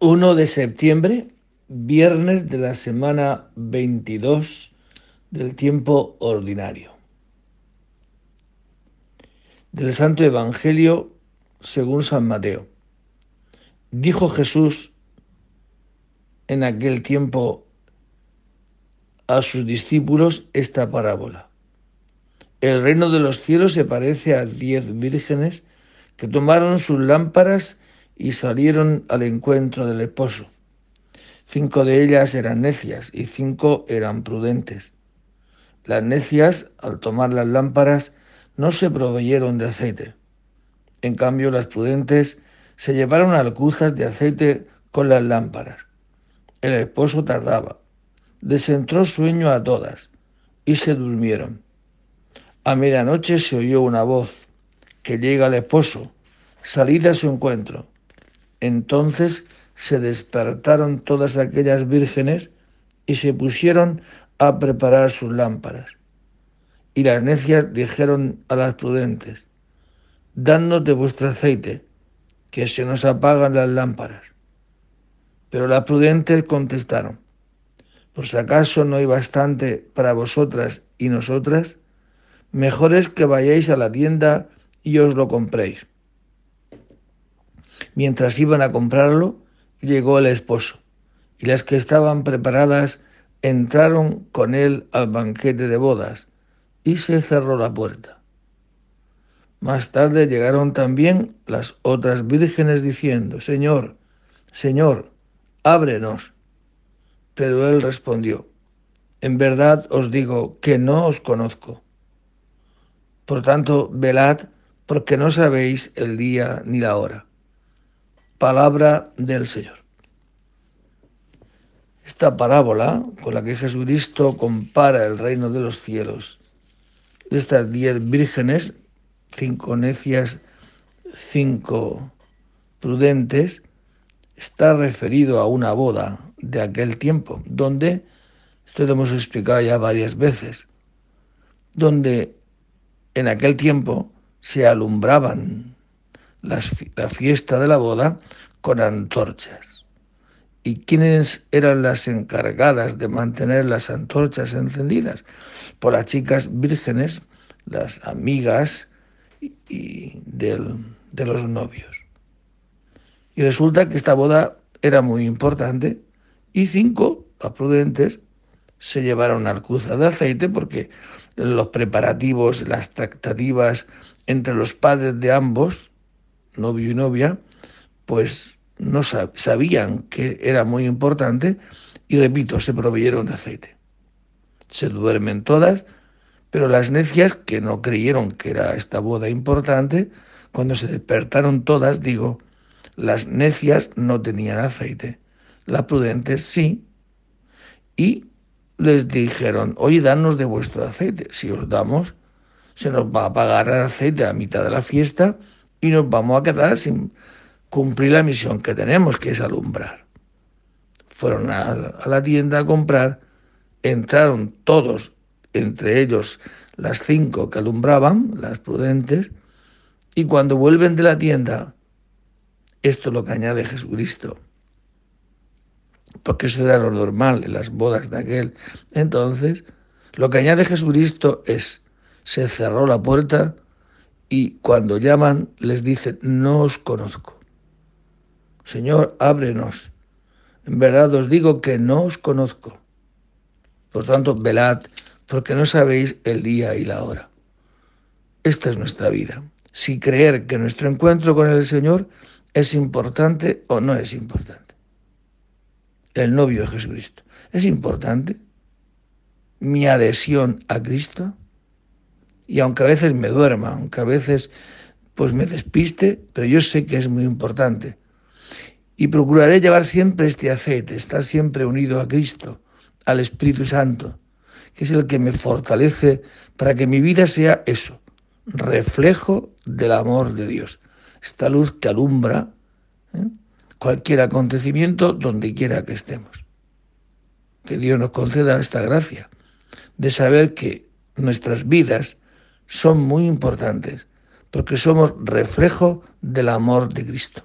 1 de septiembre, viernes de la semana 22 del tiempo ordinario. Del Santo Evangelio según San Mateo. Dijo Jesús en aquel tiempo a sus discípulos esta parábola. El reino de los cielos se parece a diez vírgenes que tomaron sus lámparas y salieron al encuentro del esposo. Cinco de ellas eran necias y cinco eran prudentes. Las necias, al tomar las lámparas, no se proveyeron de aceite. En cambio, las prudentes se llevaron alcuzas de aceite con las lámparas. El esposo tardaba. Desentró sueño a todas y se durmieron. A medianoche se oyó una voz que llega al esposo, salid a su encuentro. Entonces se despertaron todas aquellas vírgenes y se pusieron a preparar sus lámparas. Y las necias dijeron a las prudentes, Dadnos de vuestro aceite, que se nos apagan las lámparas. Pero las prudentes contestaron, por si acaso no hay bastante para vosotras y nosotras, mejor es que vayáis a la tienda y os lo compréis. Mientras iban a comprarlo, llegó el esposo, y las que estaban preparadas entraron con él al banquete de bodas, y se cerró la puerta. Más tarde llegaron también las otras vírgenes diciendo, Señor, Señor, ábrenos. Pero él respondió, En verdad os digo que no os conozco. Por tanto, velad, porque no sabéis el día ni la hora. Palabra del Señor. Esta parábola con la que Jesucristo compara el reino de los cielos, de estas diez vírgenes, cinco necias, cinco prudentes, está referido a una boda de aquel tiempo, donde, esto lo hemos explicado ya varias veces, donde en aquel tiempo se alumbraban la fiesta de la boda con antorchas. ¿Y quiénes eran las encargadas de mantener las antorchas encendidas? Por las chicas vírgenes, las amigas y de los novios. Y resulta que esta boda era muy importante y cinco, las prudentes, se llevaron alcuza de aceite porque los preparativos, las tractativas entre los padres de ambos novio y novia, pues no sabían que era muy importante y repito, se proveyeron de aceite. Se duermen todas, pero las necias que no creyeron que era esta boda importante, cuando se despertaron todas, digo, las necias no tenían aceite, las prudentes sí, y les dijeron, oye, danos de vuestro aceite, si os damos, se nos va a pagar el aceite a mitad de la fiesta y nos vamos a quedar sin cumplir la misión que tenemos, que es alumbrar. Fueron a, la tienda a comprar, entraron todos, entre ellos las cinco que alumbraban, las prudentes, y cuando vuelven de la tienda, esto es lo que añade Jesucristo, porque eso era lo normal en las bodas de aquel. Entonces, lo que añade Jesucristo es, se cerró la puerta, y cuando llaman les dicen, no os conozco. Señor, ábrenos. En verdad os digo que no os conozco. Por tanto, velad, porque no sabéis el día y la hora. Esta es nuestra vida. Si creer que nuestro encuentro con el Señor es importante o no es importante. El novio de Jesucristo. ¿Es importante mi adhesión a Cristo? Y aunque a veces me duerma, aunque a veces pues me despiste, pero yo sé que es muy importante. Y procuraré llevar siempre este aceite, estar siempre unido a Cristo, al Espíritu Santo, que es el que me fortalece para que mi vida sea eso, reflejo del amor de Dios. Esta luz que alumbra ¿eh? cualquier acontecimiento donde quiera que estemos. Que Dios nos conceda esta gracia de saber que nuestras vidas son muy importantes porque somos reflejo del amor de Cristo.